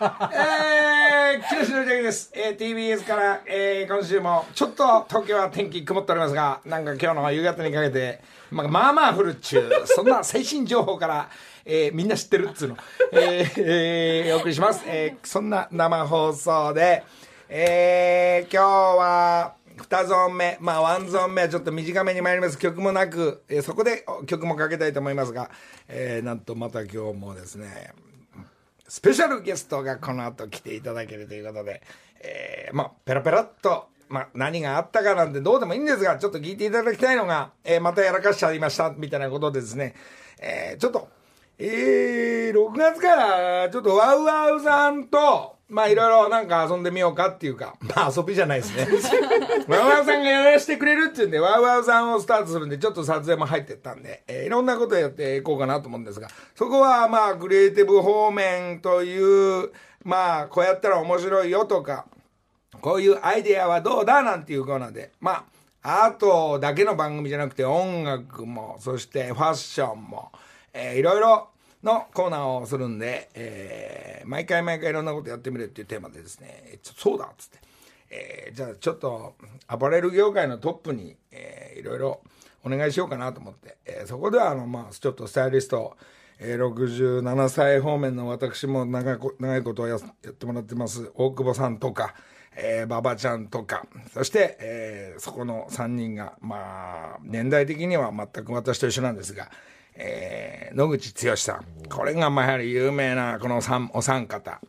えー、木下のです。えー、TBS から、えー、今週も、ちょっと東京は天気曇っておりますが、なんか今日の夕方にかけて、まあ、まあまあ降るっちゅう、そんな最新情報から、えー、みんな知ってるっつうの、えー、えー、お送りします。えー、そんな生放送で、えー、今日は、二ゾーン目、まあワンゾーン目はちょっと短めに参ります。曲もなく、えー、そこで曲もかけたいと思いますが、えー、なんとまた今日もですね、スペシャルゲストがこの後来ていただけるということで、えー、まあ、ペラペラっと、まあ、何があったかなんてどうでもいいんですが、ちょっと聞いていただきたいのが、えー、またやらかしちゃいました、みたいなことですね、えー、ちょっと、えー、6月からちょっとワウワウさんと、まあいろいろなんか遊んでみようかっていうか、まあ遊びじゃないですね。ワウワウさんがやらせてくれるっていうんで、ワウワウさんをスタートするんで、ちょっと撮影も入ってったんで、えー、いろんなことやっていこうかなと思うんですが、そこはまあクリエイティブ方面という、まあこうやったら面白いよとか、こういうアイデアはどうだなんていうコーナーで、まあ、アートだけの番組じゃなくて音楽も、そしてファッションも、えー、いろいろのコーナーをするんで、えー、毎回毎回いろんなことやってみるっていうテーマでですね、そうだっつって、えー、じゃあちょっとアパレル業界のトップに、えー、いろいろお願いしようかなと思って、えー、そこではあの、まあ、ちょっとスタイリスト、えー、67歳方面の私も長い長いことをやってもらってます。大久保さんとか、えー、馬場ちゃんとか、そして、えー、そこの3人が、まあ、年代的には全く私と一緒なんですが、えー、野口剛さん。これがまあやはり有名なこの三お三方。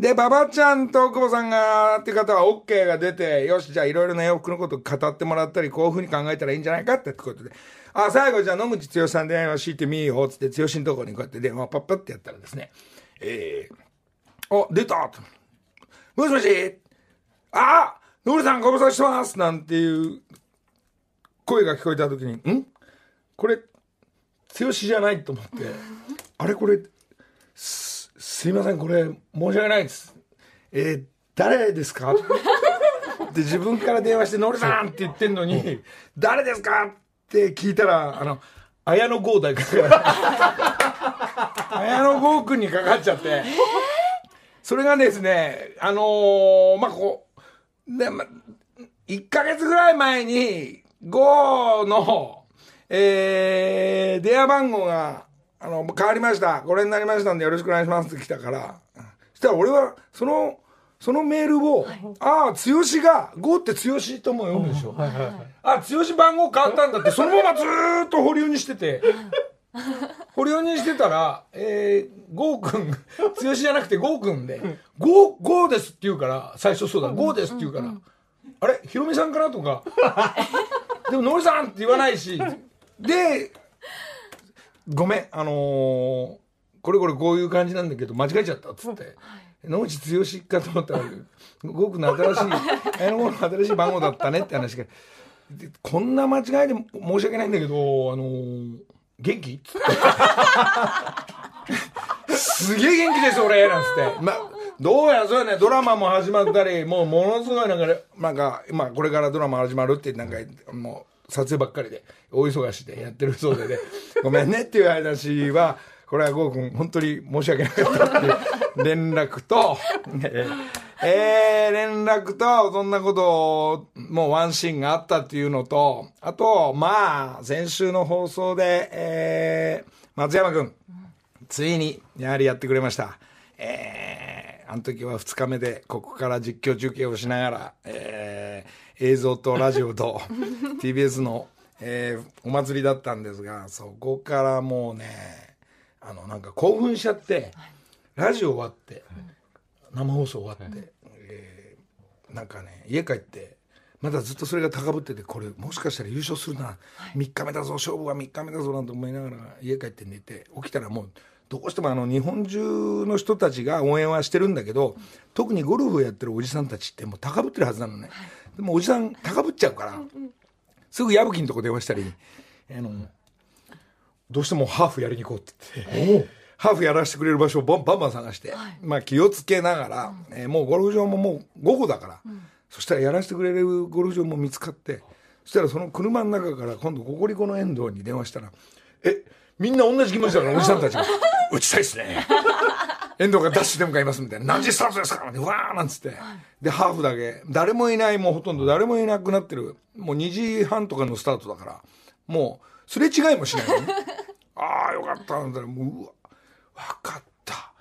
で、馬場ちゃんと久保さんが、っていう方は OK が出て、よし、じゃあいろいろな洋服のこと語ってもらったり、こういうふうに考えたらいいんじゃないかってことで、あ、最後じゃあ野口剛さんで電話敷いてみよう、つって、剛のところにこうやって電話パッパってやったらですね、えー、あ、出たもしもし。あ野口さんご無沙汰してます。なんていう声が聞こえた時に、ん？これ、剛じゃないと思って、あれこれ、す、すいません、これ、申し訳ないです。えー、誰ですか？で、自分から電話して、のりさんって言ってんのに、誰ですか？って聞いたら、あの、綾野剛大か綾野剛君にかかっちゃって、それがですね、あのー、まあ、こう、で、ま、1ヶ月ぐらい前に、ゴーの、えー、電話番号が、あの、変わりました。これになりましたんでよろしくお願いしますって来たから、そしたら俺は、その、そのメールを、はい、ああ、剛が、5って剛とも読むでしょ。はいはいはい、あ、剛番号変わったんだって、そのままずっと保留にしてて、保留にしてたら、えー、ゴーくん、剛じゃなくてゴーくんで、ゴー、ゴーですって言うから、最初そうだ、ゴーですって言うから、あれ？ヒロミさんかな？とか、でも、のりさんって言わないし、で、ごめん、あのー、これこれこういう感じなんだけど、間違えちゃったっつって。野口剛かと思ったら、ごくの新しい、あのの新しい番号だったねって話が。こんな間違いで申し訳ないんだけど、あのー、元気？すげえ元気です俺なんつって。まどうや、そうやね、ドラマも始まったり、もうものすごいなんか、なんか、今これからドラマ始まるって、なんか、もう、撮影ばっかりで、大忙しでやってるそうでね、ごめんねっていう話は、これはゴー君、本当に申し訳なかったっていう。連絡と、えー、連絡と、そんなことを、もうワンシーンがあったっていうのと、あと、まあ、先週の放送で、えー、松山君、ついに、やはりやってくれました。えー、あの時は2日目で、ここから実況中継をしながら、えー、映像とラジオと TBS の、えー、お祭りだったんですがそこからもうねあのなんか興奮しちゃって、ラジオ終わって、生放送終わって、はい、えー、なんかね家帰ってまだずっとそれが高ぶっててこれもしかしたら優勝するな、はい、3日目だぞ勝負は3日目だぞなんて思いながら家帰って寝て起きたらもうどうしてもあの日本中の人たちが応援はしてるんだけど特にゴルフをやってるおじさんたちってもう高ぶってるはずなのね。はいでもおじさん高ぶっちゃうから、すぐ矢吹のとこ電話したり、あの、どうしてもハーフやりに行こうって言って、ハーフやらせてくれる場所をバンバンバン探して、はい、まあ気をつけながら、うん、えー、もうゴルフ場ももう午後だから、うん、そしたらやらせてくれるゴルフ場も見つかって、そしたらその車の中から今度ココリコの遠藤に電話したら、え、みんな同じ気持ちだから、おじさんたちが、打ちたいっすね。遠藤がダッシュで向かいますみたいな。何時スタートですかうわーなんつって。で、ハーフだけ。誰もいない、もうほとんど誰もいなくなってる。もう2時半とかのスタートだから。もう、すれ違いもしないのね。ああ、よかった。なんだら、もう、うわ、わかった。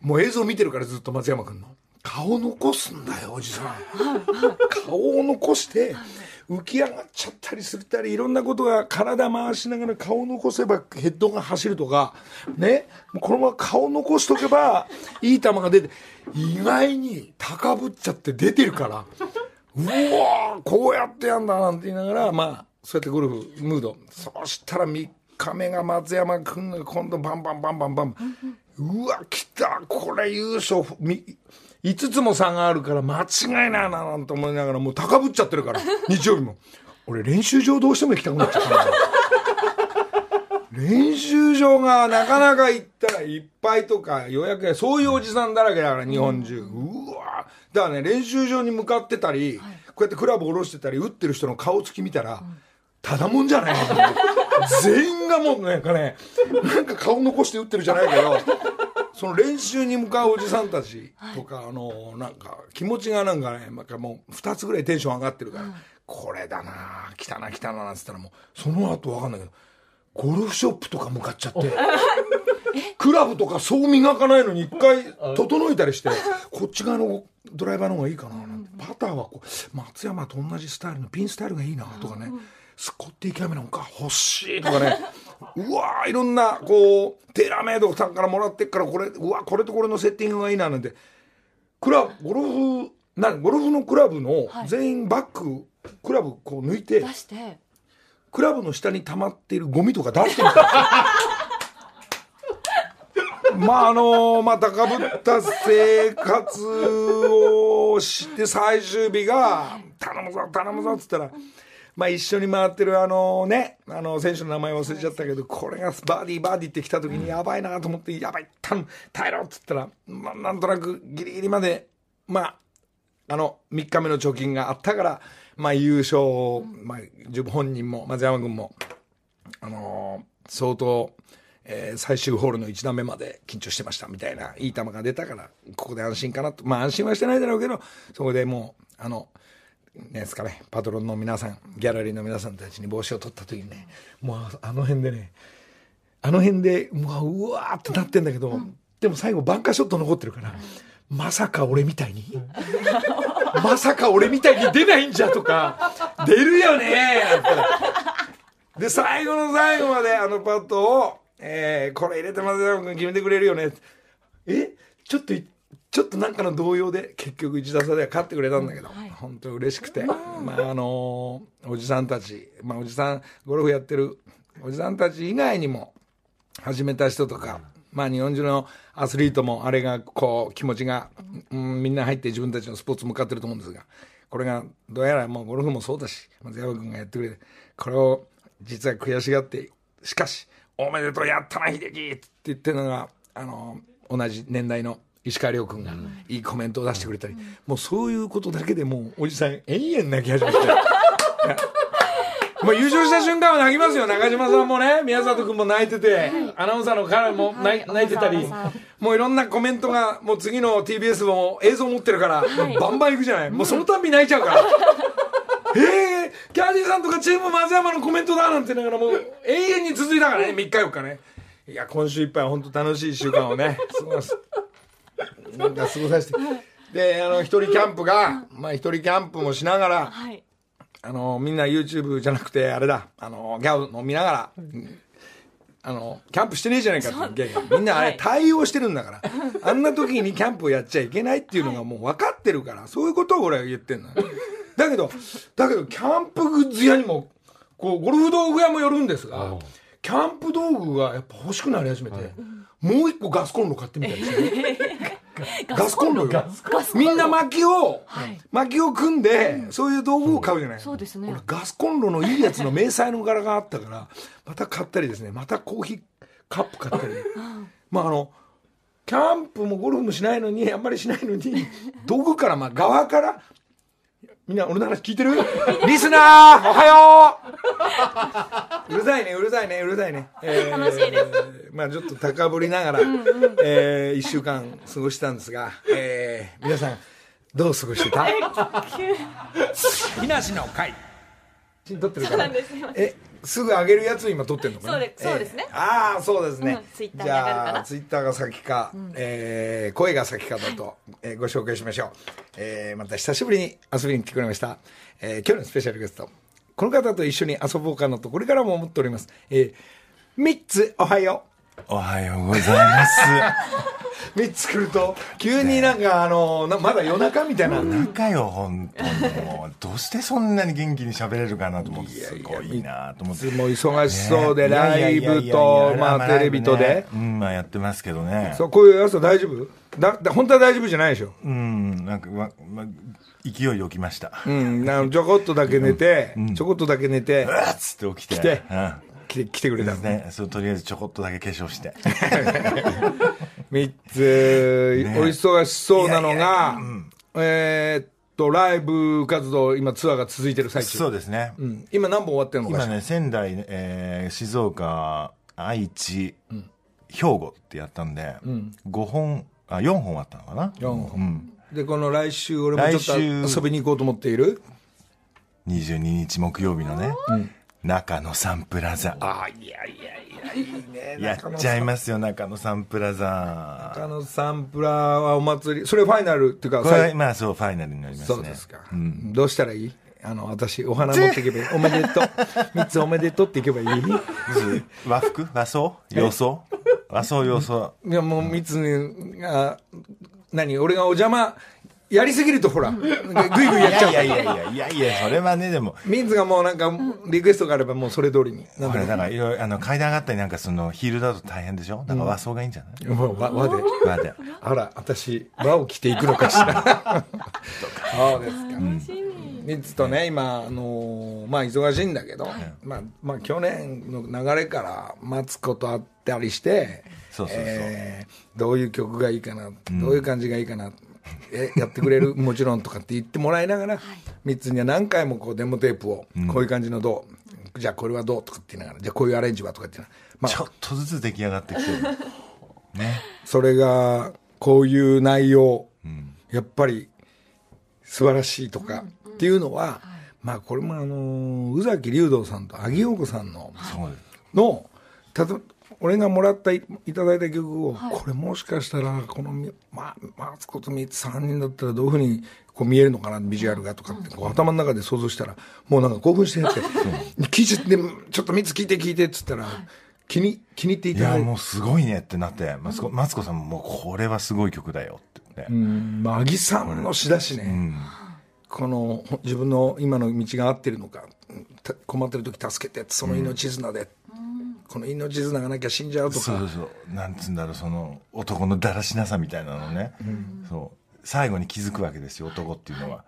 もう映像見てるからずっと松山君の。顔残すんだよ、おじさん。顔を残して、浮き上がっちゃったりするたり、いろんなことが体回しながら顔を残せばヘッドが走るとか、ね、このまま顔残しとけば、いい球が出て、意外に高ぶっちゃって出てるから、うわーこうやってやんだなんて言いながら、まあ、そうやってゴルフ、ムード。そしたら3日目が松山君が今度バンバンバンバンバン。うわ、来たこれ優勝。み5つも差があるから間違いないななんて思いながらもう高ぶっちゃってるから 日曜日も。俺練習場どうしても行きたくなっちゃったんだよ。練習場がなかなか行ったらいっぱいとか予約やそういうおじさんだらけだから日本中、うわ。だからね練習場に向かってたり、こうやってクラブ下ろしてたり打ってる人の顔つき見たら、ただもんじゃない 全員がもうなんかねなんか顔残して打ってるじゃないけどその練習に向かうおじさんたちとか、あのなんか気持ちがなんかねなんかもう2つぐらいテンション上がってるから、これだな来たな来たななんつったらもうその後分かんないけどゴルフショップとか向かっちゃって クラブとかそう磨かないのに一回 整えたりして こっち側のドライバーの方がいいかななんてパターはこう松山と同じスタイルのピンスタイルがいいなとかねスコッティキャメロンか欲しいとかねうわーいろんなこうテーラーメイドさんからもらってっからこれうわこれとこれのセッティングがいいななんて。クラブゴルフなゴルフのクラブの全員バッククラブこう抜いて出して。クラブの下に溜まっているゴミとか出してみた。まああのまあ高ぶった生活をして最終日が「頼むぞ頼むぞ」っつったら。まあ一緒に回ってるあのね、あの選手の名前忘れちゃったけど、これがバーディーバーディーって来た時にやばいなと思って、やばい、頼む、耐えろっつったら、まあなんとなくギリギリまで、まあ、あの3日目の貯金があったから、まあ優勝を、まあ自分本人も松山君も、あのー相当、えー最終ホールの1段目まで緊張してましたみたいないい球が出たからここで安心かなと。まあ安心はしてないだろうけどそこでもうあのねですかね。パトロンの皆さんギャラリーの皆さんたちに帽子を取った時にねもうあの辺でねあの辺でうわうわーってなってんだけど、でも最後バンカーショット残ってるから、まさか俺みたいに まさか俺みたいに出ないんじゃとか出るよねーって。で、最後の最後まであのパットを、えー、これ入れて松山君決めてくれるよね。え？ちょっとい、ちょっとなんかの動揺で結局1打差では勝ってくれたんだけど、はい。本当嬉しくて、まあ。あのーおじさんたち、まあおじさん、ゴルフやってるおじさんたち以外にも始めた人とか、まあ日本中のアスリートもあれがこう気持ちが、うん、みんな入って自分たちのスポーツ向かってると思うんですが、これがどうやらもうゴルフもそうだし、松山君がやってくれて、これを実は悔しがって、しかし、おめでとうやったな、秀樹って言ってるのが、あの、同じ年代の石川遼君がいいコメントを出してくれたり、もうそういうことだけでもうおじさん延々泣き始めて。もう優勝した瞬間は泣きますよ。中島さんもね、宮里君も泣いてて、アナウンサーの彼も泣い泣いてたりもういろんなコメントが、もう次の TBS も映像持ってるから、バンバン行くじゃない。もうそのたんび泣いちゃうから。ええキャンディーさんとかチーム松山のコメントだなんて言いながらもう永遠に続いたからね、3日4日ね。いや、今週いっぱいは本当楽しい週間をね、過ごす。なんか過ごさせて。で、あの、一人キャンプが、まあ一人キャンプもしながら、はい。あの、みんな YouTube じゃなくて、あれだ、あの、ギャオの見ながら、あの、キャンプしてねえじゃないかってみんなあれ対応してるんだから、あんな時にキャンプをやっちゃいけないっていうのがもう分かってるから、そういうことを俺は言ってんのよ。だけど、だけど、キャンプグッズ屋にも、こう、ゴルフ道具屋も寄るんですが、キャンプ道具がやっぱ欲しくなり始めて、もう一個ガスコンロ買ってみたりして。ガスコンロよ。みんな薪を、はい薪を組んで、そういう道具を買うじゃない。そうですね俺ガスコンロのいいやつの迷彩の柄があったから、また買ったりですね、またコーヒーカップ買ったり。まああの、キャンプもゴルフもしないのに、あんまりしないのに、道具から、まあ側から、みんな俺の話聞いてる？リスナーおはよう。うるさいねうるさいねうるさいね、え楽しいです。まあちょっと高ぶりながら、えー、1週間過ごしたんですが、えー、皆さんどう過ごしてた？木梨 の会。写真撮ってるから。そうなんです。よえすぐ上げるやつを今撮ってるのかな？そうですね。えーああそうですね、うんツイッターじゃあツイッターが先か、えー声が先かだと、えーご紹介しましょう、えーまた久しぶりに遊びに来てくれました、えー今日のスペシャルゲスト。この方と一緒に遊ぼうかなとこれからも思っております、えー、3つおはよおはようございます。う3つ来ると急になんかあのなまだ夜中みたいな、中よ、本当にもう。どうしてそんなに元気に喋れるかなと思って、すごいなと思って。いつも忙しそうで、ねライブと、まあ、テレビとで、。うん、まあやってますけどね。そう、こういう朝大丈夫だ、だ本当は大丈夫じゃないでしょ。うん、なんか、ま、ま、勢い起きました。うん、なちょこっとだけ寝て、ちょこっとだけ寝てう、わっつって起きて。来てうん。来て、来てくれたの。ね、そう、とりあえずちょこっとだけ化粧して。三つ、ねお忙しそうなのがうん、えーっと、ライブ活動、今ツアーが続いてる最中。そうですね。うん。今何本終わってるのかしら？今ね、仙台、えー静岡、愛知、兵庫ってやったんで、5本、あ、4本あったのかな？4本うん。で、この来週、俺もちょっと来週遊びに行こうと思っている？22日木曜日のね、中野サンプラザ。ああ、いやいやいや、いいね。やっちゃいますよ、中野サンプラザ。中野サンプラーはお祭り、それファイナルっていうか、これ、最まあそう、ファイナルになりますね。そうですか、どうしたらいい？あの、私、お花持っていけばいい。おめでとう。三つおめでとうっていけばいい？和服和装？洋装？和装洋装。いや、もう三つに、あ何？俺がお邪魔、やりすぎるとほら、ぐいぐいやっちゃういやいやいやいやいやそれはね、でも、ミンズがもうなんか、リクエストがあればもうそれ通りに。なんだろこれ、だから、いろいろ、あの、階段上がったりなんか、その、ヒールだと大変でしょ？だから和装がいいんじゃない、う。もう和和で。和で。あら、私、和を着ていくのかしら？そうですか。楽しみミンズとね、今、あのーまあ忙しいんだけど、まあ、まあ去年の流れからマツコと会ったりして、そうそうそうえーどういう曲がいいかな、どういう感じがいいかな、えやってくれる？もちろんとかって言ってもらいながら、ミッツには何回もこうデモテープを、こういう感じのどうじゃあこれはどう？とかって言いながらじゃあこういうアレンジはとかって言いながら、まあ、ちょっとずつ出来上がってきてる。ね。それがこういう内容、やっぱり素晴らしいとかっていうのは、まあこれもあの宇崎竜童さんと萩陽子さんのそうです。のたと俺がもらったいいただいた曲を、これもしかしたらこのみまマツコとミツ3人だったらどういうふうにこう見えるのかなビジュアルがとかってこう頭の中で想像したらもうなんか興奮してやって聞いちゃってちょっとミツ聞いて聞いてっつったら気に気に入っていいや、ただいてもうすごいねってなって、マツコ、マツコさんももうこれはすごい曲だよって言って。うんまあ、アギさんの詩だしね、うん。このほ自分の今の道が合ってるのかた困ってる時助けてその命綱で、この命綱がなきゃ死んじゃうとかそうそう。なんつうんだろう、その男のだらしなさみたいなのね。そう。最後に気づくわけですよ、男っていうのは。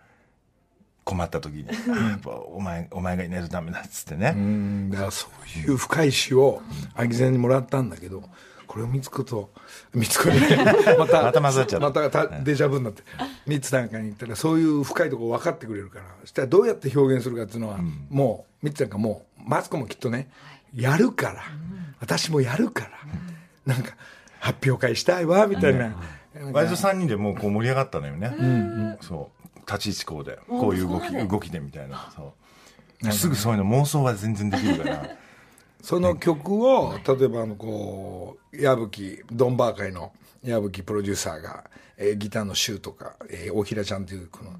困った時に。あやっぱお前、お前がいないとダメだっつってね。うんだからそういう深い詩をアギゼンにもらったんだけどこれを見つくと見つくに またまた混ざっちゃったまたたデジャブになって三つなんかに行ったらそういう深いところ分かってくれるからそしたらどうやって表現するかっていうのは、もう三つなんかもうマツコもきっとねやるから、私もやるから、なんか発表会したいわみたいな、割と3人でもうこう盛り上がったのよね。そう。立ち位置こうで。こういう動き、動きでみたいな。そう。すぐそういうの妄想は全然できるから。その曲を例えばあのこう矢吹ドンバー界の矢吹プロデューサーが、えーギターのシューとか、えー大平ちゃんというこの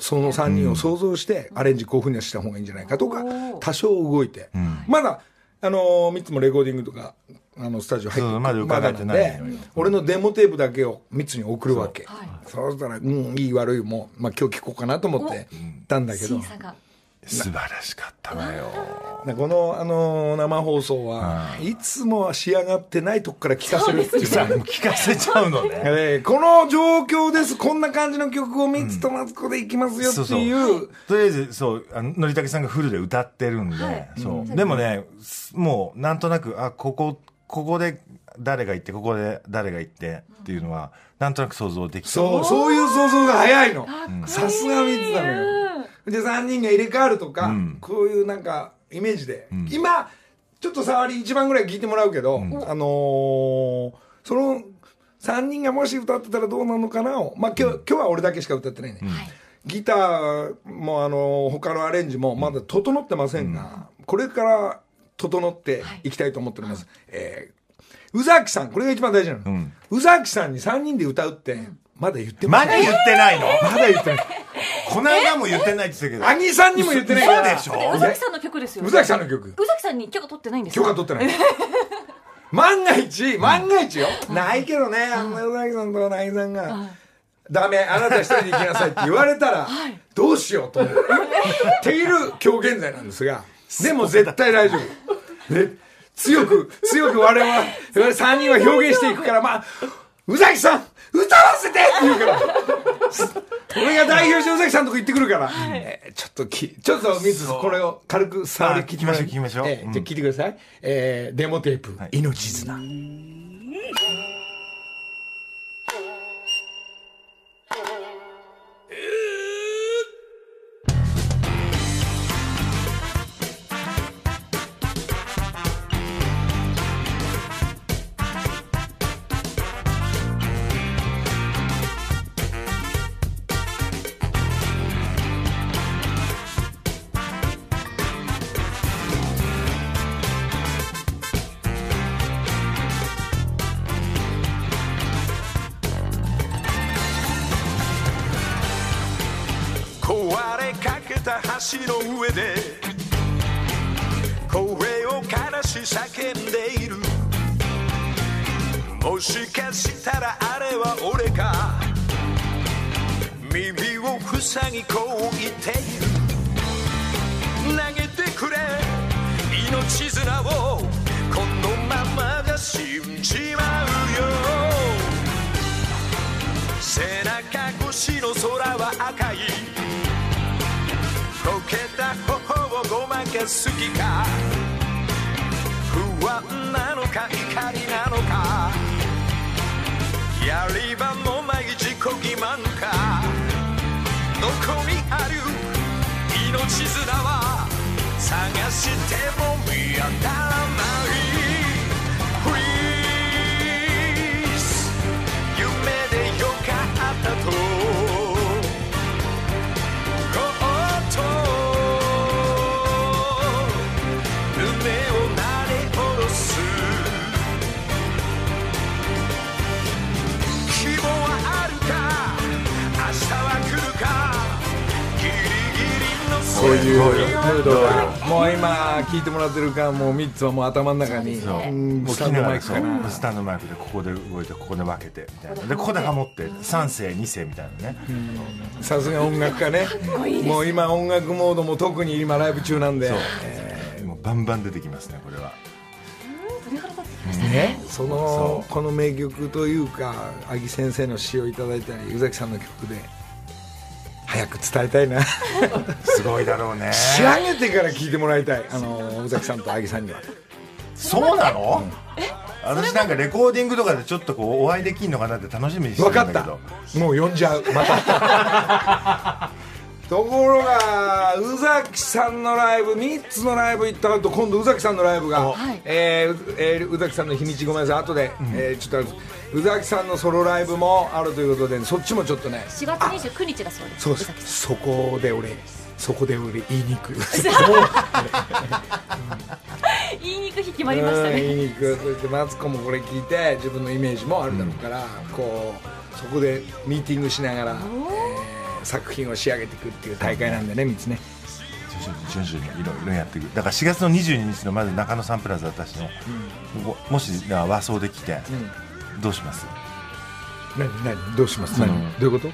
その3人を想像してアレンジこういうふうにした方がいいんじゃないかとか多少動いて、まだあの3つもレコーディングとかあのスタジオ入ってまだ伺えてない俺のデモテープだけを3つに送るわけ。そうしたらうんいい悪いも、まあ、今日聞こうかなと思ってたんだけど。審査が素晴らしかったわよ。ねこの、あの生放送は、いつもは仕上がってないとこから聞かせるっていう。さもう聞かせちゃうのね。えーこの状況です。こんな感じの曲を3つとマツコでいきますよっていう,、とりあえず、そう、あの、のりたけさんがフルで歌ってるんで、そう。でもね、すもう、なんとなく、あ、ここ、ここで誰が行って、ここで誰が行ってっていうのは、なんとなく想像できた。そうそういう想像が早いの。さすが3つなのよで3人が入れ替わるとか、うん。こういうなんかイメージで、ん。今ちょっと触り一番ぐらい聞いてもらうけど、あのーその3人がもし歌ってたらどうなのかなを、まあ、今日今日は俺だけしか歌ってないね、ギターもあのー他のアレンジもまだ整ってませんが、これから整ってい。きたいと思っております、えー宇崎さんこれが一番大事なの、ん。宇崎さんに3人で歌うってまだ言ってまだ言ってないの？まだ言ってないこの間も言ってないって言ってたけど。アギさんにも言ってないから嘘でしょ？宇崎さんの曲ですよね。宇崎さんの曲。宇崎さんに許可取ってないんですか？許可取ってない。万が一万が一よ、ないけどね。あんな宇崎さんと凪さんが、ダメあなた一人で行きなさいって言われたら、どうしようと思う。っている今日現在なんですが。でも絶対大丈夫。ね強く強く我々は我々3人は表現していくからまあ宇崎さん歌わせて！って言うから。俺が代表して宇崎さんのとこ行ってくるから、えーちょっときちょっとミスこれを軽く触りあ聞きましょう。聞きましょう。うん。えーじゃあ聞いてください、えーデモテープ「命綱」橋の上で声をからし叫んでいる。もしかしたらあれは俺か。耳を塞ぎこう言っている。投げてくれ。命綱をこのままじゃ死んじまうよ。背中越しの空は赤い。けた頬をごまかす気か。不安なのか怒りなのか。やり場もない自己欺瞞か。どこにある命綱は探しても見当たらない。そういうムードがもう今聞いてもらってるかもう3つはもう頭の中に。もう。スタンドマイクかなスタンドマイクで。ここで動いてここで分けてみたいな。でここでハモって3世2世みたいなね。さすが音楽家ね。もう今音楽モードも特に今ライブ中なんで。そう。もうバンバン出てきますねこれは。ね。そのそこの名曲というか阿木先生の詩をいただいたり宇崎さんの曲で早く伝えたいな。すごいだろうね。仕上げてから聞いてもらいたい。あの宇崎さんと阿木さんには。そうなの？私なんかレコーディングとかでちょっとこうお会いできんのかなって楽しみにして分かったるんだけど。もう呼んじゃう。また ところが宇崎さんのライブ3つのライブ行った後今度宇崎さんのライブが、はい。えーうえー宇崎さんの日にちごめんなさい。後で、えーちょっと宇崎さんのソロライブもあるということでそっちもちょっとね4月29日だそうですそう宇崎さん。そこで俺そこで俺言いに行く。言いに行く日決まりましたうん。ね言いに行く。そしてマツコもこれ聞いて自分のイメージもあるだろうから、こうそこでミーティングしながら、えー作品を仕上げていくっていう大会なんでね3つね。徐々に徐々にいろいろやっていく。だから4月の22日のまず中野サンプラザ私の、ももし和装で来て、どうします？何何どうします？何？どういうこと？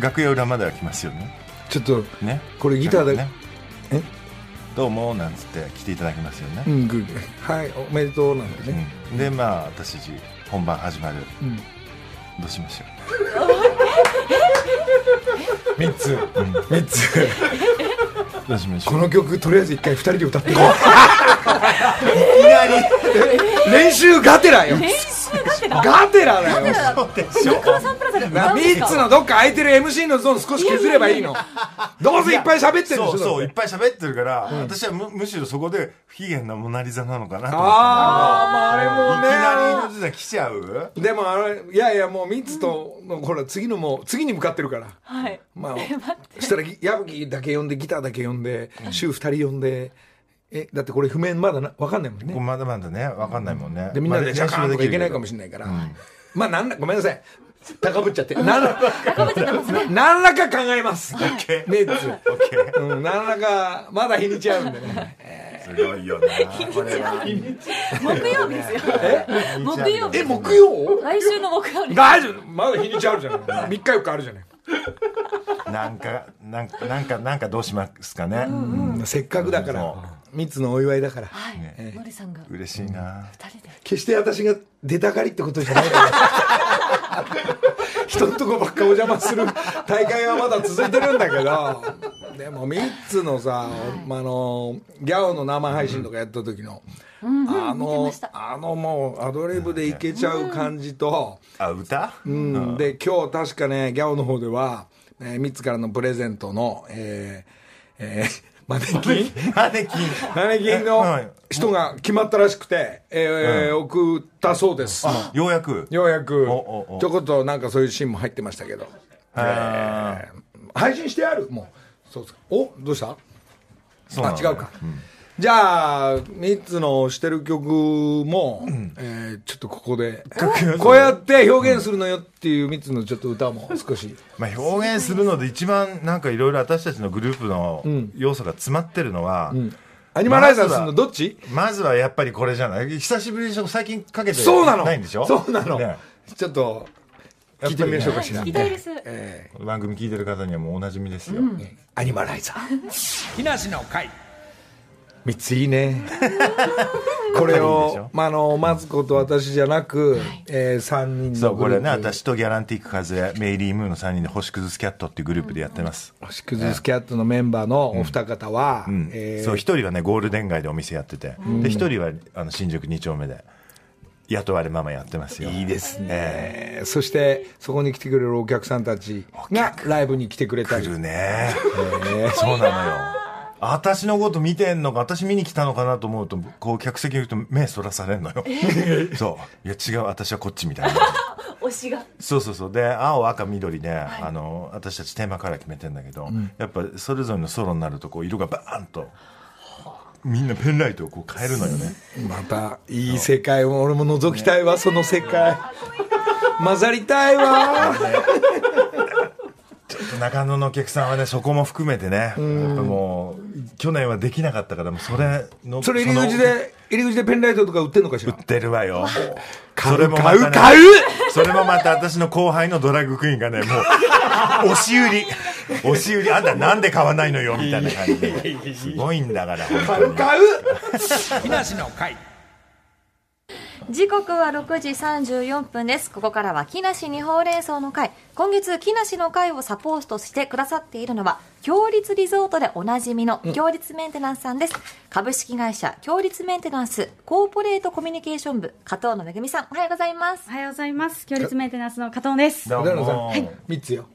楽屋裏までは来ますよね。ちょっとね？これギターでね？え？どうもなんつって来ていただきますよね。う、んグーはいおめでとうなんでね、うん。でまあ私たち本番始まる、ん。どうしましょ 3つ。3つ。この曲とりあえず一回2人で歌っていこいきなりう練習がてらよ。練習だってラガテラだよ。中川サンプラザで歌う。んです3かつのどっか空いてる MC のゾーン少し削ればいいの。どうせいっぱい喋ってるんでしょそうそういっぱい喋ってるから、私はむむしろそこで不機嫌なモナリザなのかなああまああれもね。いきなりの時代来ちゃう？でもあれいやいやもうミッツとのほら次のもう次に向かってるから。はい。まあ そしたら矢吹だけ呼んでギターだけ呼んで週2人呼んでえだってこれ譜面まだな分かんないもんね。まだまだね分かんないもんね、でみんなでジャカーンとかいけないかもしれないから、まあなんらごめんなさい。高ぶっちゃって。何ら何らか。考えます。メッツ、オッケーうん、何らかまだ日にちあるんでね。すごいよな。これは。木曜日ですよ。木曜日え木曜？来週の木曜日。大丈夫。まだ日にちあるじゃない。3日4日あるじゃない、なんかなんかなんかなんかどうしますかね、うんせっかくだからそミッツのお祝いだから。はい。ね。さんが。嬉しいな、二人で。決して私が出たがりってことじゃない。か ら人のとこばっかお邪魔する大会はまだ続いてるんだけどでもミッツのさ、まあ、あのギャオの生配信とかやった時の、あのあのもうアドリブでいけちゃう感じと、あ歌、うん。で今日確かねギャオの方では、えーミッツからのプレゼントの、えーえー マネキン？マネキン。マネキン。の人が決まったらしくて、えー送ったそうです、ようやく。ようやく。おおおちょこっとなんかそういうシーンも入ってましたけど、あえー配信してあるもうそうですか。おどうした？そうあ違うか、じゃあ3つのしてる曲も、えーちょっとここでこうやって表現するのよっていう3つのちょっと歌も少し。まあ、表現するので一番なんかいろいろ私たちのグループの要素が詰まってるのは、アニマライザーするのどっち？まずはやっぱりこれじゃない？久しぶりでしょ最近かけてそうなの。ないんでしょ？そうなの、ね。ちょっと聞いてみましょうかしら、聞きたいです。え番組聞いてる方にはもうおなじみですよ、ーアニマライザー。木梨の会。3ついいね。これをまあ、あのマツコと私じゃなく、えー、3人そうこれのグループ。ね私とギャランティック風メイリー・ムーの3人で星屑スキャットっていうグループでやってます、星屑スキャットのメンバーのお二方は、うん。えーそう一人はねゴールデン街でお店やってて、で一人はあの新宿2丁目で雇われママやってますよ。いいですね、えーそしてそこに来てくれるお客さんたちがライブに来てくれたり。来るね、そうなのよ。私のこと見てんのか私見に来たのかなと思うとこう客席に行くと目そらされんのよ、そう。いや違う私はこっちみたいな。推しが。そうそうそう。で青赤緑で、あの私たちテーマカラー決めてんだけど、やっぱそれぞれのソロになるとこう色がバーンとみんなペンライトをこう変えるのよね。またいい世界を俺も覗きたいわ、その世界。混ざりたいわ。中野のお客さんはねそこも含めてねやっぱもう去年はできなかったからもうそれのそれ入り口で入り口でペンライトとか売ってんのかしら？売ってるわよ。買うそれもま買う買う。それもまた私の後輩のドラッグクイーンがねもう押し売り押し売りあんたなんで買わないのよみたいな感じですごいんだから買う買う木梨の会時刻は6時34分です。ここからは木梨にほうれん草の会。今月、木梨の会をサポートしてくださっているのは、強立リゾートでおなじみの強立メンテナンスさんです。株式会社強立メンテナンスコーポレートコミュニケーション部、加藤のめぐみさん、おはようございますお。はようございます。強烈メンテナンスの加藤です。どう浦野さん、も3つよ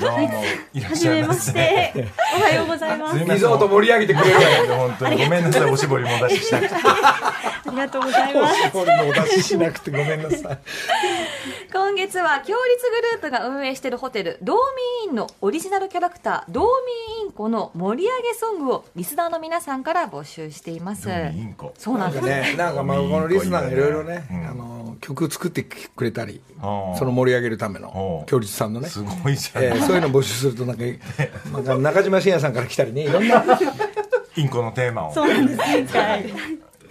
どうもいらっはじめましゃいませして。おはようございます。リゾート盛り上げてくれるわよ本当にごめんなさいおしぼりもお出ししなくてありがとうございます。これもお出ししなくてごめんなさい 今月は強立グループが運営しているホテル、ドーミーインのオリジナルキャラクター、ドーミーインコの盛り上げソングをリスナーの皆さんから募集しています。ドーミーインコ。そうなんです。ね、なんかまあこのリスナーがいろいろね、うん。あの曲作ってくれたり、ああその盛り上げるための強立さんのね。すごいじゃん、えーそういうの募集するとなんか なんか中島信也さんから来たりねいろんな。インコのテーマを。そうなんです。はい。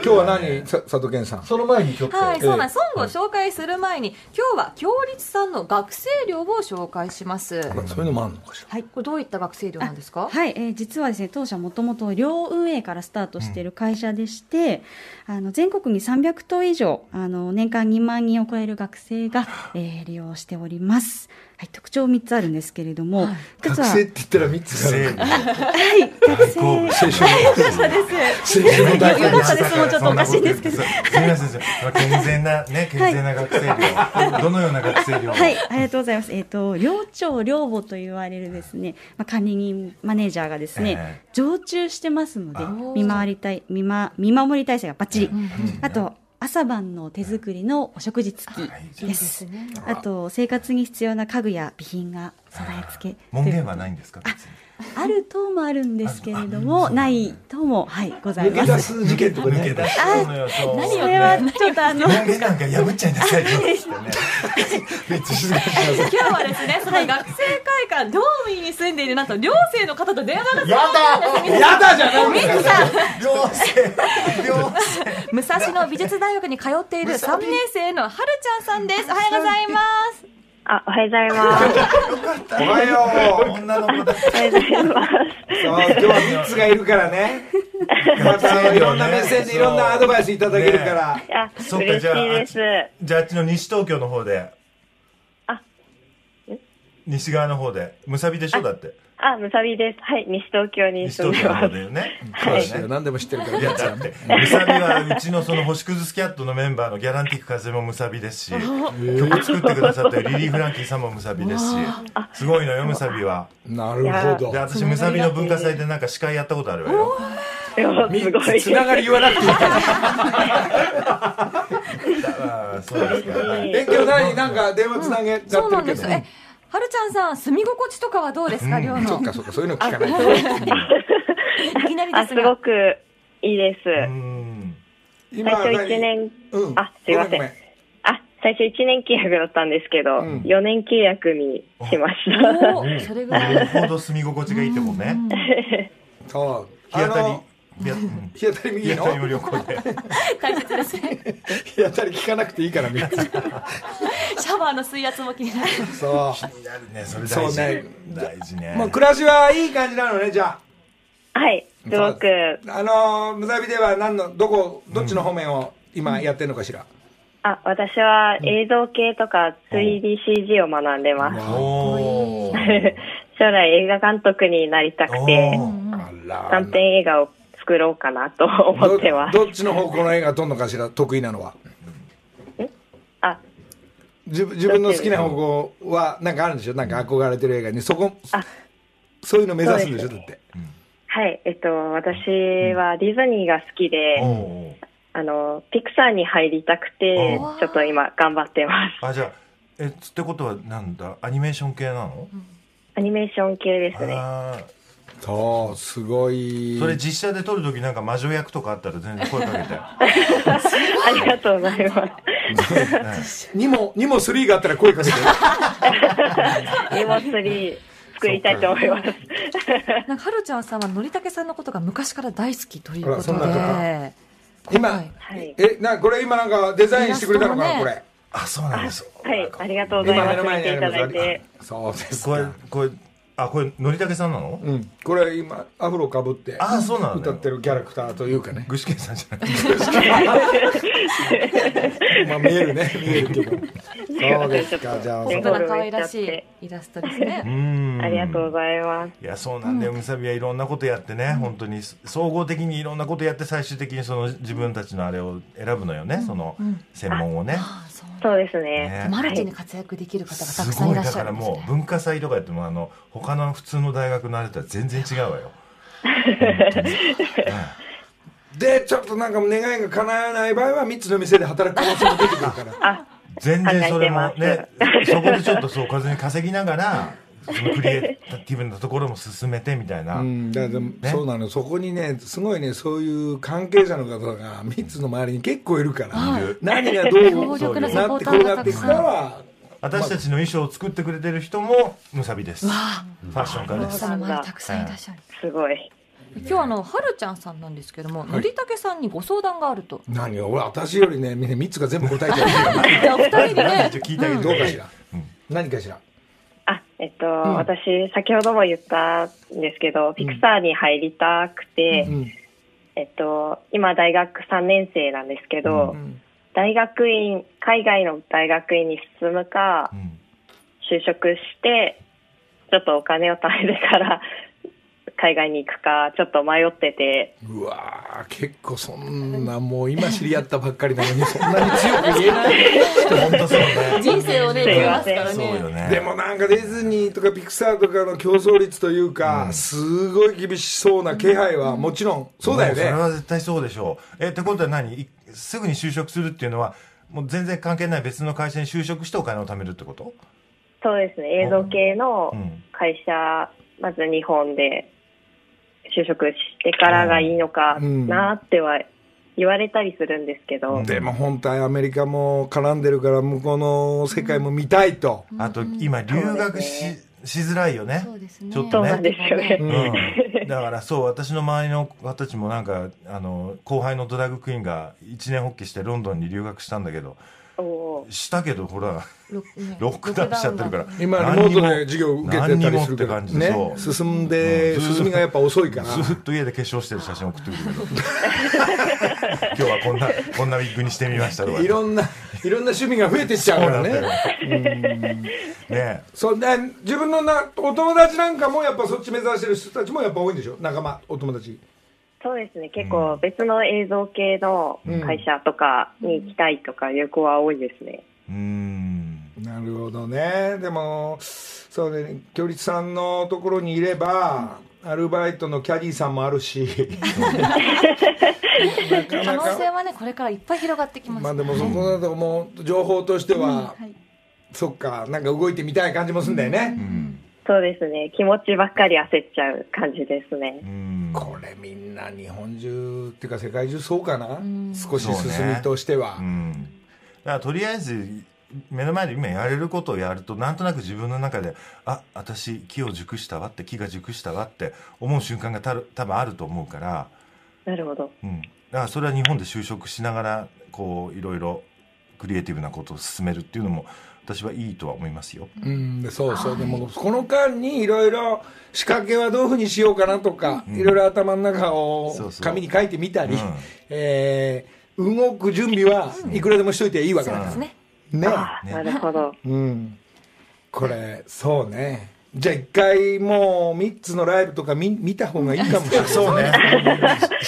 今日は何？さ佐藤健さん。その前にちょっとはい、そうなんです。えソングを紹介する前に、今日は強立さんの学生寮を紹介します。ーそういうのもあるのかしら？はい、これどういった学生寮なんですか？はい、えー実はですね、当社もともと寮運営からスタートしている会社でして、あの全国に300棟以上、あの年間2万人を超える学生が、えー利用しております。はい、特徴3つあるんですけれども、は学生って言ったら3つ学がある はい、学生。青春の青春の大よかったです。もうちょっとおかしいんですけど。すみませんすみません。健全なね健全な学生寮、どのような学生寮はい、ありがとうございます。えっ、と、寮長、寮母と言われるですね、まあ、管理人、マネージャーがですね、え常駐してますのであ、見回りたい、見ま、見守り体制がバッチリ。あと、朝晩の手作りのお食事付きはいです。あと、生活に必要な家具や備品が備え付け。門限はないんですか別にある党もあるんですけれども、ない党も、はい、ござい抜け出ます。す事件とかね。抜け出したのよそれはちょっとあの、門限なんか破っちゃいなさい。よってねめっちゃ静かに今日はですね、その学生会館、ドームに住んでいるなんと寮生の方と電話がやだやだじゃないミツさん、寮生寮生。武蔵野美術大学に通っている3年生のはるちゃんさんです。おはようございます。あ、おはようございます。おはよう。女の子だおはよう。ございます。そう今日は3つがいるからねまたいろんな目線でいろんなアドバイスいただけるからあ、そっか嬉しじゃあいです。じゃああっちの西東京の方であ西側の方でむさびでしょだってあ、むさびです。はい、西東京に西住んでます。東京だ。よね。はい。そうだね。何でも知ってるからいやだってむさびはうちのその星屑スキャットのメンバーのギャランティック風もむさびですし曲作ってくださったリリー・フランキーさんもむさびです。しすごいのよむさびは。なるほど。で私むさびの文化祭でなんか司会やったことあるわよ。いやすごい。つながり言わなくていいから。そうですか。はい。え今日何？なんか電話つなげちゃそうってるけど。なんですはるちゃんさん、住み心地とかはどうですか、寮の？そっかそっかそういうの聞かないと。いきなりであ、すが。すごくいいです。最初何？1年、うん。あ、すいません。あ、最初1年契約だったんですけど、ん。4年契約にしました。それぐら。ないるほど住み心地がいいってもんね。そう。日当たり日当たり右の？日当たりも良好で。大切ですね。日当たり聞かなくていいからみんな。シャワーの水圧も気になる。そ気になるね。それ大事そうね大事ね。うもう暮らしはいい感じなのねじゃはい、すごく、ああのーむさびでは何のどこどっちの方面を今やってるのかしら？あ、私は映像系とか 3DCG を学んでます。おー。将来映画監督になりたくて、短編映画を作ろうかなと思ってます。どどっちの方向の映画撮るのかしら得意なのは？あ、自分自分の好きな方向はなんかあるんでしょ？なんか憧れてる映画にそこあ。そういうの目指すんでしょ？だって。はい、えっと、私はディズニーが好きで、あの、ピクサーに入りたくてお、ちょっと今頑張ってます。あじゃあえつってことはなんだ？アニメーション系なの？アニメーション系ですね。あそうすごいーそれ実写で撮るときなんか魔女役とかあったら全然声かけて ありがとうございます。にもにも3があったら声かけて リモ3作りたいと思います。なんか、はるちゃんさんは、のりたけさんのことが昔から大好きということで。今はいはい。えなこれ今なんかデザインしてくれたのかなねこれあそうなんですはい、ありがとうござい今ます。目の前にあ見ていただいりて。ますそうですこれかこれあこれのりたけさんなの？うん。これ今アフロかぶってあそうなのね歌ってるキャラクターというかね。具志堅さんじゃなくてまあ見えるね。見えるけど。そうですか。じゃあ。ね本当な可愛らしいイラストですね。う。ん。ありがとうございます。いやそうなんだよ。むさびはいろんなことやってね、本当に。総合的にいろんなことやって最終的にその自分たちのあれを選ぶのよね、その専門をね、そう。ですねね。マルチにはい活躍できる方がたすくさんいらっごいだからしゃるんですね。もう文化祭とかやってもあの他の普通の大学のあれとは全然違うわよ でちょっとなんか願いが叶わない場合は3つの店で働く可能性も出てくるからあ、全然それもねそこでちょっとそう風に稼ぎながらクリエイティブなところも進めてみたいな、うん、だでもそうなのそこにねすごいねそういう関係者の方が3つの周りに結構いるから、はい。何がどう強力なってこポーターうなっていく。かは私たちの衣装を作ってくれてる人もむさびです。ファッション家です。その周りたくさんいらっしゃる。すごい。今日はあの、はるちゃんさんなんですけども、のりたけさんにご相談があると。何俺私よりね3つが全部答えてるからお二人にね。聞いてあげてどうかしら、うん。何かしら。あ、えっと、私、先ほども言ったんですけど、ピクサーに入りたくて、うんえっと、今大学3年生なんですけど、ん。大学院、海外の大学院に進むかう、ん。就職して、ちょっとお金を貯めてから海外に行くか、ちょっと迷ってて、うわー結構そんなもう今知り合ったばっかりなのにそんなに強く言えない本当そうね。人生をね、すい見まますからね。そうよねでもなんかディズニーとかピクサーとかの競争率というか、すごい厳しそうな気配はもちろんそうだよもそれね。は絶対そうでしょう。えってことは何？いすぐに就職するっていうのはもう全然関係ない別の会社に就職してお金を貯めるってこと？そうですね、映像系のうん。会社、まず日本で就職してからがいいのかなっては言われたりするんですけど、でも本当はアメリカも絡んでるから向こうの世界も見たいと。あと今留学し,、しづらいよね。そうですね。ちょっとそうなんねですよね。うん、だからそう私の周りの方たちもなんかあの後輩のドラッグクイーンが一年発起してロンドンに留学したんだけどしたけどほらロねロックダウンしちゃってるから。今リモートで授業受けてたりするけ何にもってど感じでね進んで、うん進みがやっぱ遅いから。ずっと家で化粧してる写真送ってくるけど。今日はこんなこんなウィッグにしてみましたとかいろんな、いろんな趣味が増えてっちゃうからね。ね。そうで自分のなお友達なんかもやっぱそっち目指してる人たちもやっぱ多いんでしょ？仲間お友達そうですね、結構別の映像系の会社とかに行きたいとかいう子は多いですね。うーん。なるほどね。でもそうね京立さんのところにいればアルバイトのキャディーさんもあるし。なか可能性はね、これからいっぱい広がってきます。まあでもそこだともう情報としては、はい。そっかなんか動いてみたい感じもするんだよね、そうですね、気持ちばっかり焦っちゃう感じですね。うん。これみんな日本中っていうか世界中そうかな、少しそうね進みとしては、うん。だからとりあえず目の前で今やれることをやるとなんとなく自分の中であ私木を熟したわって木が熟したわって思う瞬間がたる多分あると思うから、なるほど。うん、だからそれは日本で就職しながらこういろいろクリエイティブなことを進めるっていうのも私はいいとは思いますよ。うん、でそうそう、でもこの間にいろいろ仕掛けはどういうふうにしようかなとか、いろいろ頭の中を紙に書いてみたり、うん。えー動く準備はいくらでもしといていいわけだから、ね。ね。ああ、なるほど。うん、これそうねじゃあ一回もう3つのライブとか見見た方がいいかもしれない そうね。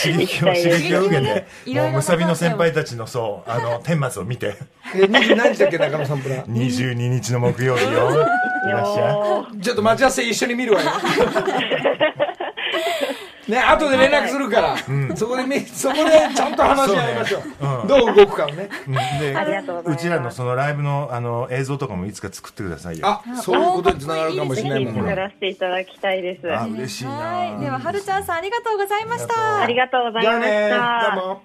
刺激を、刺激を受けて、もうむさびの先輩たちのそう、あの、顛末を見て、え20何時だっけ中野サンプラー22日の木曜日よ。いらっしゃい。ちょっと待ち合わせ一緒に見るわよ。ね、後で連絡するから、そこでみ、そこでちゃんと話し合いましょう。そうねうんどう動くかをね。うんでありがとうございますうちらのそのライブのあの映像とかもいつか作ってくださいよ。あ、そういうことにつながるかもしれないもんね。作らせていただきたいです。ああ嬉しいな。はい。では、はるちゃんさんありがとうございました。りがとうございましじゃあね、た。どうも。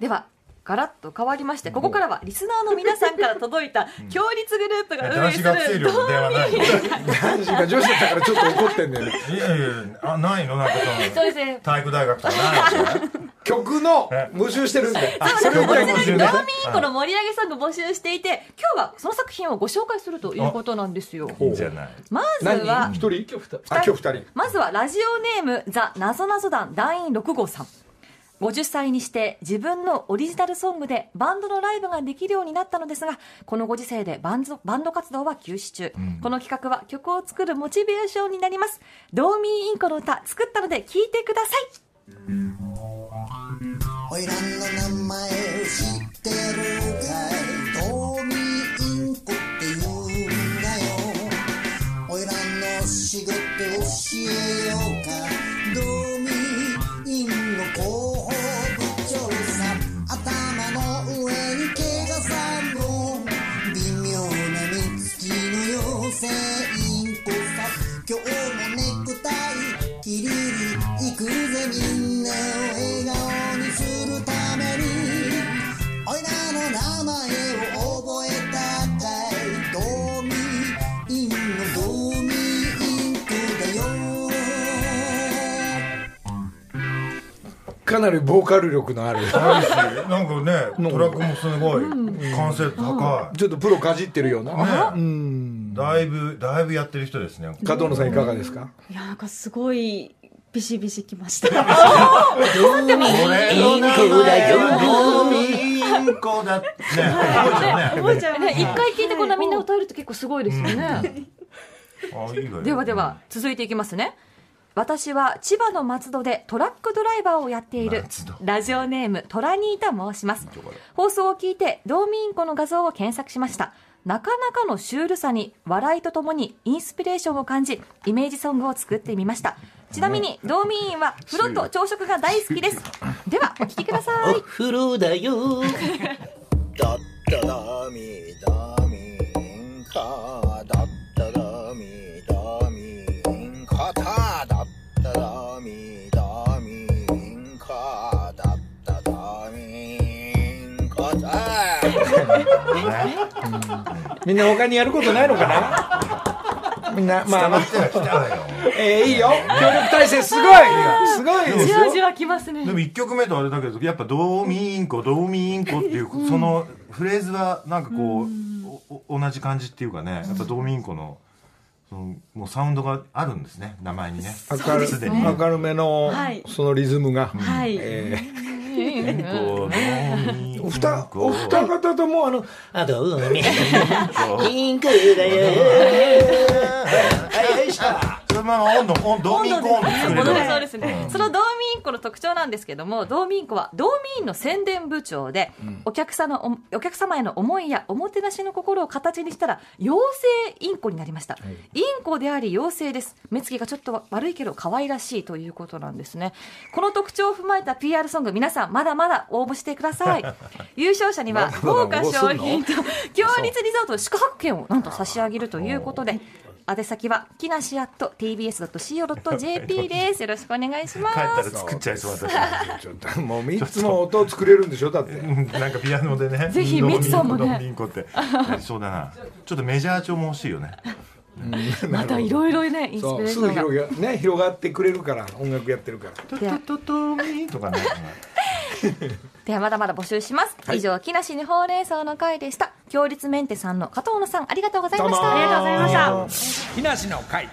では、ガラッと変わりまして、ここからはリスナーの皆さんから届いた、共立グループが運営男子学生する、男子が女子だったからちょっと怒ってんだよね。いやいやあ、ないのなんかそうですね。体育大学とかないの？曲のえ募集してるんで。それをこちらにドーミ募集ねーインコの盛り上げソング募集していて、今日はその作品をご紹介するということなんですよ。いいんじゃない。まず何は人、一人？あ、今日二人。まずはラジオネームザ・なぞなぞ団団員6号さん。50歳にして自分のオリジナルソングでバンドのライブができるようになったのですが、このご時世でバンドバンド活動は休止中。この企画は曲を作るモチベーションになります。ドーミーインコの歌作ったので聴いてください。おいらの名前知ってるかい？ドーミーインコって言うんだよおいらの仕事教えようか？ドーミーインの広報かなりボーカル力のある。なんかね、トラックもすごい、完成度高い。ちょっとプロかじってるような。うん。だいぶ、だいぶやってる人ですね。加藤野さんいかがですか？いやなんかすごいビシビシきました俺の名前はドーミンコだ ね覚えちゃうね覚えちゃいますね一回聞いてこんなみんな歌えるって結構すごいですよね。あいいわよではでは続いていきますね私は千葉の松戸でトラックドライバーをやっているラジオネームトラニータ申します。放送を聞いてドーミーインコの画像を検索しました。なかなかのシュールさに笑いとともにインスピレーションを感じイメージソングを作ってみました。ちなみにドーミーインは風呂と朝食が大好きです。ではお聞きください。風呂だよ。だっただみだみんか みんな他にやることないのかな？みんな、まあ、まあ、来たわよ。えーいいよ。協力体制すごい。すごい。ですよ。じわじわきますね。でも1曲目とあれだけどやっぱ「ドーミーンコドーミーンコ」っていうそのフレーズはなんかこうおお同じ感じっていうかねやっぱドーミーンコのそのもうサウンドがあるんですね名前にね。明るすでに明るめのはい。そのリズムが。はい、えーお二コお二方ともあのあどうみピンクだよ。はいはいしたそれまあ温度温ドーミーンコ温度作れる。戻りそうですね、そのドーミーインコの特徴なんですけどもドーミーインコはドーミーインの宣伝部長で、お客さんのおお客様への思いやおもてなしの心を形にしたら妖精インコになりました、インコであり妖精です。目つきがちょっと悪いけど可愛らしいということなんですね。この特徴を踏まえた PR ソング皆さんまだまだ応募してください。優勝者には豪華商品と強立リゾートの宿泊券をなんと差し上げるということで宛先は木梨 at tbs.co.jp です。よろしくお願いしま帰ったらす作っちゃいそう私。ちょっともう三つも音を作れるんでしょだって。う んなんかピアノでね。ぜひドーミーンコミツさんもねドーミーンコって。そうだな。ちょっとメジャー調も欲しいよね。またいろいろねインスピレーションが。ぐ広がね広がってくれるから音楽やってるから。トトトトミーとかね ではまだまだ募集します、以上木梨にほうれん草の会でした。強立メンテさんの加藤野さんありがとうございました。ありがとうございました。木梨の会。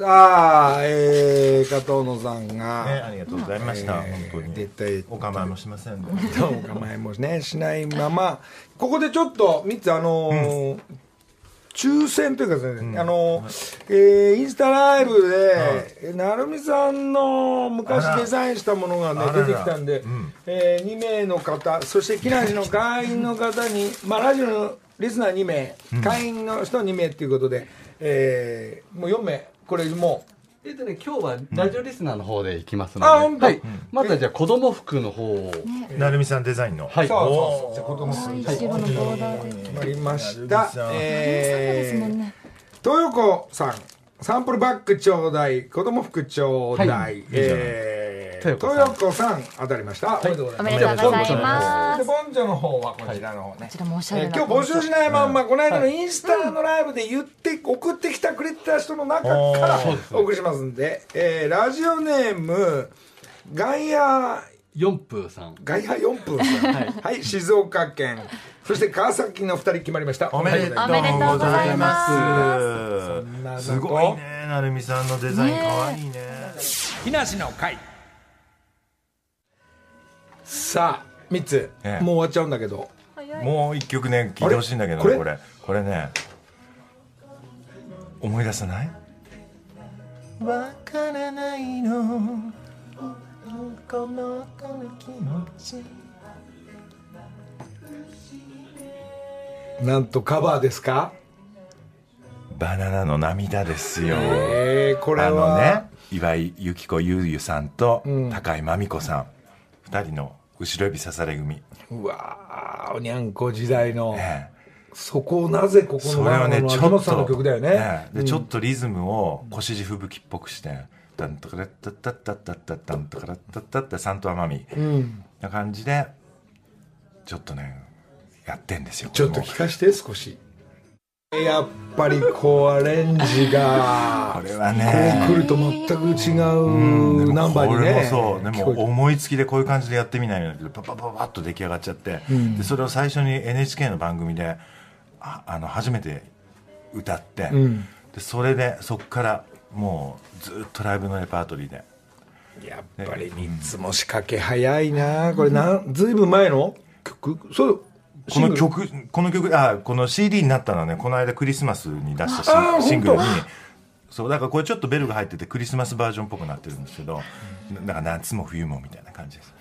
さあ、えー、加藤野さんねが、ありがとうございました。えー本当に。絶対お構いもしません。で お構いもねしないまま。ここでちょっと3つあのー抽選というかですね、あのーえーインスタライブで、成美さんの昔デザインしたものがね出てきたんで、うん。え2名の方そして木梨の会員の方に、まあ、ラジオのリスナー2名、会員の人2名ということで、えーもう4名これもえっとね、今日はラジオリスナーの方で行きますので、あ本当はい、まずはじゃあ子供服の方を、成美さんデザインの。はい、そうそうそう。じゃあ子供さん白のボーダーで。決まりましたえーね豊子さんサンプルバッグちょうだい。子供服ちょうだい、はい。えー豊豊子さん。子さん当たりました、おめでとうございおます。めでとうございまですボンジョの方はこちらの方ね、こちらもおしゃれなえー今日募集しないまんま、この間のインスタのライブで言って、送ってきたくれた人の中からお送りしますんで、えーラジオネームガイア四風さん。ガイア4分さん。はい、静岡県。そして川崎の2人決まりました。おめでとうございまます。すすごいね成美さんのデザインかわいいね木梨の会さあ3つ、ええ。もう終わっちゃうんだけど。もう一曲ね聴いてほしいんだけどあれ？これ。これね思い出さない？わからないの。この子の気持ち。なんとカバーですか？バナナの涙ですよ。えー、これあはのね岩井由紀子ゆうゆさんとん。高井真美子さん。二人の後ろ指刺され組。うわーおにゃんこ時代の、ねそこをなぜここのそれをねのちょっ秋元さんのと曲だよね。ちょっとリズムを腰地吹雪っぽくして「タンタカラッタッタッタッタッタッタンタカラッタッタッタサントアマミうんな感じでちょっとねやってんですよちょっと聞かして少しやっぱりこうアレンジが。これはこねう来ると全く違う。ナンバーにね。これもそう。でも思いつきでこういう感じでやってみないんだけどパパパパッと出来上がっちゃって、でそれを最初に NHK の番組でああの初めて歌って、んでそれでそこからもうずっとライブのレパートリーでやっぱり3つも仕掛け早いなこれなんずいぶん前の曲そうこの曲この曲あこの CD になったのはねこの間クリスマスに出したシンシングルに。本そうだからこれちょっとベルが入っててクリスマスバージョンっぽくなってるんですけどだから夏も冬もみたいな感じです。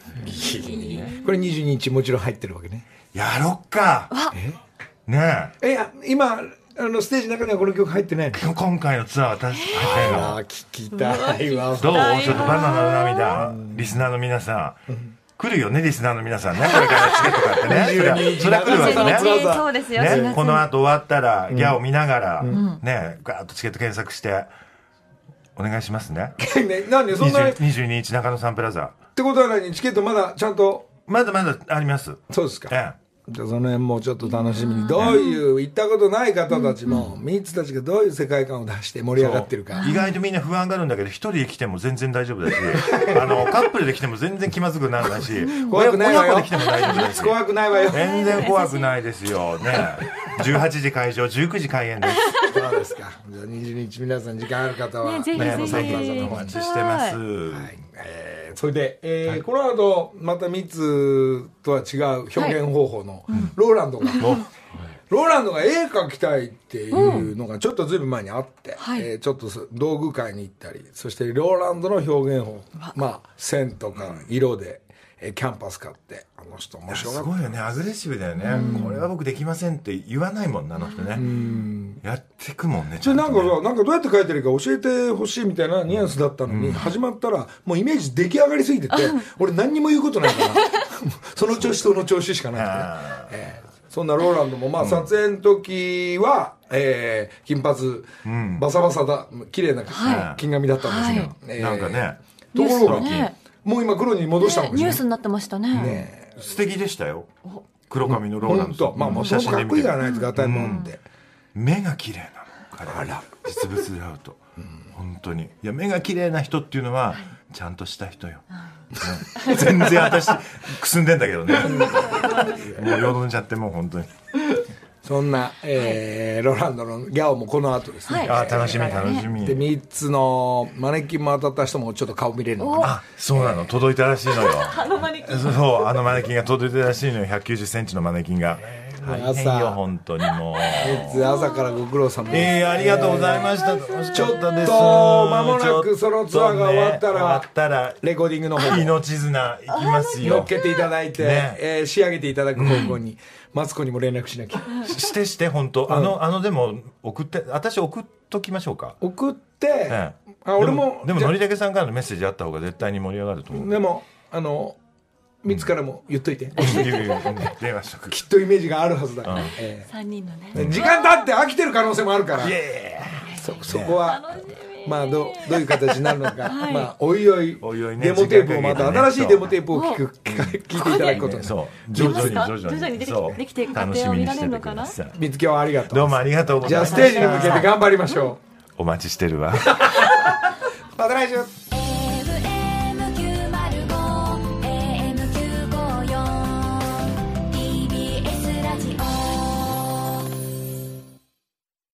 これ22日もちろん入ってるわけね。やろっか。ねえ。あ今あのステージの中にはこの曲入ってないの？え今回のツアーは確かにあ聞きたいわ。どう？ちょっとバナナの涙リスナーの皆さん来るよねリスナーの皆さんね。これからチケット買ってね。それはそ来るわけね。22日そうですよ、4ね、月この後終わったら、ギャオ見ながら、ね、ガーッとチケット検索して、お願いしますね。ねなんでそんなっ20 22日中野サンプラザ。てことは何？チケットまだちゃんと。まだまだあります。そうですか。えじゃあその辺もちょっと楽しみに。どういう行ったことない方たちもミッツたちがどういう世界観を出して盛り上がってるか。意外とみんな不安があるんだけど、一人で来ても全然大丈夫だし、あの、カップルで来ても全然気まずくならないし、怖くないわよ。で来ても大丈夫だし。怖くないわよ。全然怖くないですよ。ね。18時会場、19時開演です。そうですか。じゃあ22日皆さん時間ある方は。ねぜひぜひ。お待ちしてます。えーそれで、えーこの後またミッツとは違う表現方法のローランドが、ローランドが絵描きたいっていうのがちょっとずいぶん前にあって、はい。えーちょっとそ道具会に行ったりそしてローランドの表現法。まあ線とか色で、えーキャンパス買ってあの人面白かった。すごいよね。アグレッシブだよね、これは僕できませんって言わないもんなあの人ね、やってくもんねちゃんとね。なんかさなんかどうやって描いてるか教えてほしいみたいなニュアンスだったのに、始まったらもうイメージ出来上がりすぎてて俺何にも言うことないから。その調子その調子しかなくて、あえーそんなローランドもまあ撮影の時は、えー金髪、バサバサだ綺麗なは金髪だったんですが、はい。えーなんかね。ところが、ねもう今黒に戻したのかしらニュースになってましたね。ね素敵でしたよ。黒髪のローラン本ド当まあもう写そのかっこいい真で見てからないと硬いもんで、目が綺麗なの。彼は。実物で会うと、本当に。いや目が綺麗な人っていうのはちゃんとした人よ、ね全然私くすんでんだけどね。もうよどんじゃってもう本当にそんな、えーローランドのギャオもこの後ですね、はい。あー楽しみ楽しみで3つのマネキンも当たった人もちょっと顔見れるのかなあそうなの。届いたらしいのよ。そうあのマネキンが届いたらしいのよ。1 9 0ンチのマネキンが。大変よ本当にもう。3つ朝からご苦労様です。えー、ありがとうございました。楽しかったです。ちょっと間もなくそのツアーが終わったらね終わったらレコーディングの方も。命綱いきます乗よっけていただいて、ね。えー仕上げていただく方向に、マツコにも連絡しなきゃ。してして本当。あのあのでも送って私送っときましょうか。送って、ええ。あ俺もでものりたけさんからのメッセージあった方が絶対に盛り上がると思う。でもあの3つからも言っといて、電話しとくきっとイメージがあるはずだから、うん。え3人のね。ー時間経って飽きてる可能性もあるから。そこは、まあどどういう形になるのか、まあおいおい。おいおいねデモテープをまた新しいデモテープを聞く 聞か 聞いていただくこと。そう。徐々に徐々に。徐々にできていく過程を楽しみに見られるのかなださい。見つけはありがとう。どうもありがとうごじゃあざいました。ステージに向けて頑張りましょお待ちしてるわ。うまた来週